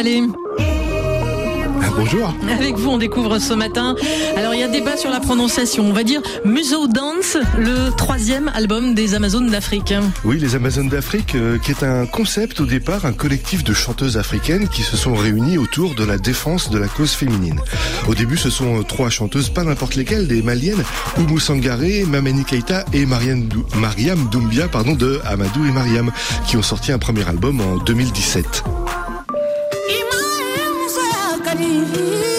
Vallée. Bonjour. Avec vous, on découvre ce matin. Alors, il y a débat sur la prononciation. On va dire Muso Dance, le troisième album des Amazones d'Afrique. Oui, les Amazones d'Afrique, euh, qui est un concept au départ, un collectif de chanteuses africaines qui se sont réunies autour de la défense de la cause féminine. Au début, ce sont trois chanteuses, pas n'importe lesquelles, des maliennes, Oumou Sangaré, Mameni Keita et Mariam, Mariam Doumbia, pardon, de Amadou et Mariam, qui ont sorti un premier album en 2017. I need you.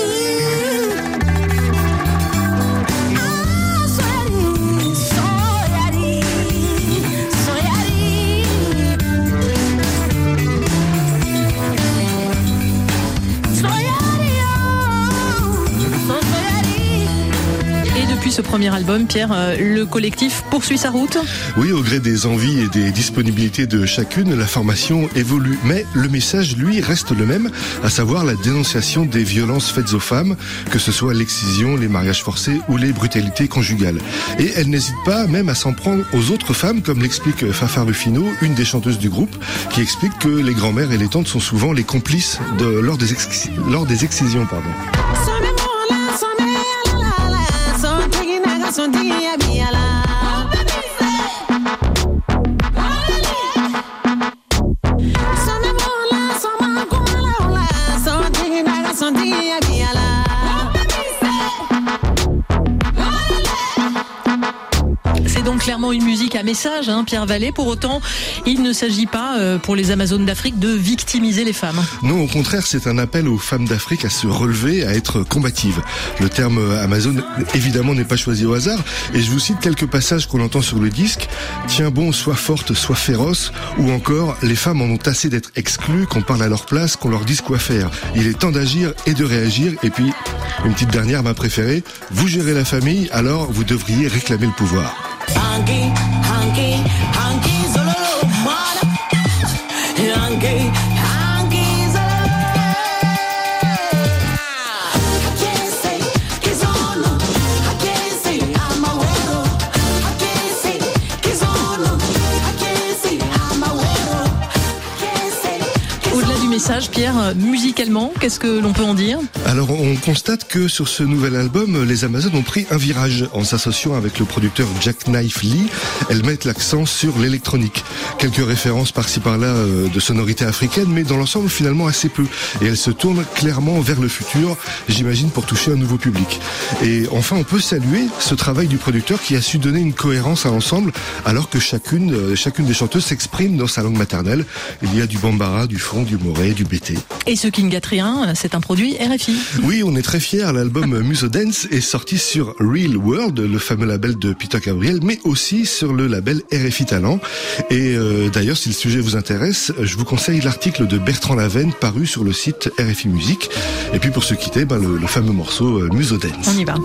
Depuis ce premier album, Pierre, euh, le collectif poursuit sa route Oui, au gré des envies et des disponibilités de chacune, la formation évolue. Mais le message, lui, reste le même, à savoir la dénonciation des violences faites aux femmes, que ce soit l'excision, les mariages forcés ou les brutalités conjugales. Et elle n'hésite pas même à s'en prendre aux autres femmes, comme l'explique Fafa Rufino, une des chanteuses du groupe, qui explique que les grands-mères et les tantes sont souvent les complices de, lors, des lors des excisions. Pardon. Clairement une musique à message, hein, Pierre Vallée. Pour autant, il ne s'agit pas euh, pour les Amazones d'Afrique de victimiser les femmes. Non, au contraire, c'est un appel aux femmes d'Afrique à se relever, à être combatives. Le terme Amazone, évidemment, n'est pas choisi au hasard. Et je vous cite quelques passages qu'on entend sur le disque. Tiens bon, sois forte, sois féroce. Ou encore, les femmes en ont assez d'être exclues, qu'on parle à leur place, qu'on leur dise quoi faire. Il est temps d'agir et de réagir. Et puis, une petite dernière, ma préférée. Vous gérez la famille, alors vous devriez réclamer le pouvoir. Hunky, hunky, hunky, solo lo humano. Hanky, Pierre, euh, musicalement, qu'est-ce que l'on peut en dire Alors, on constate que sur ce nouvel album, les Amazones ont pris un virage en s'associant avec le producteur Jack Knife Lee. Elles mettent l'accent sur l'électronique. Quelques références par-ci par-là euh, de sonorités africaines, mais dans l'ensemble, finalement, assez peu. Et elles se tournent clairement vers le futur, j'imagine, pour toucher un nouveau public. Et enfin, on peut saluer ce travail du producteur qui a su donner une cohérence à l'ensemble, alors que chacune, euh, chacune des chanteuses s'exprime dans sa langue maternelle. Il y a du bambara, du front, du moré, du BT. Et ce qui ne gâte rien, c'est un produit RFI. Oui, on est très fiers. L'album Muso Dance est sorti sur Real World, le fameux label de Peter Gabriel, mais aussi sur le label RFI Talent. Et euh, d'ailleurs, si le sujet vous intéresse, je vous conseille l'article de Bertrand Lavenne paru sur le site RFI Musique. Et puis pour se quitter, ben, le, fameux morceau euh, Muso Dance. On y va.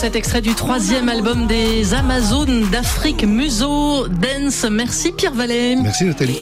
Cet extrait du troisième album des Amazones d'Afrique, Muso Dance. Merci Pierre Vallée. Merci Nathalie.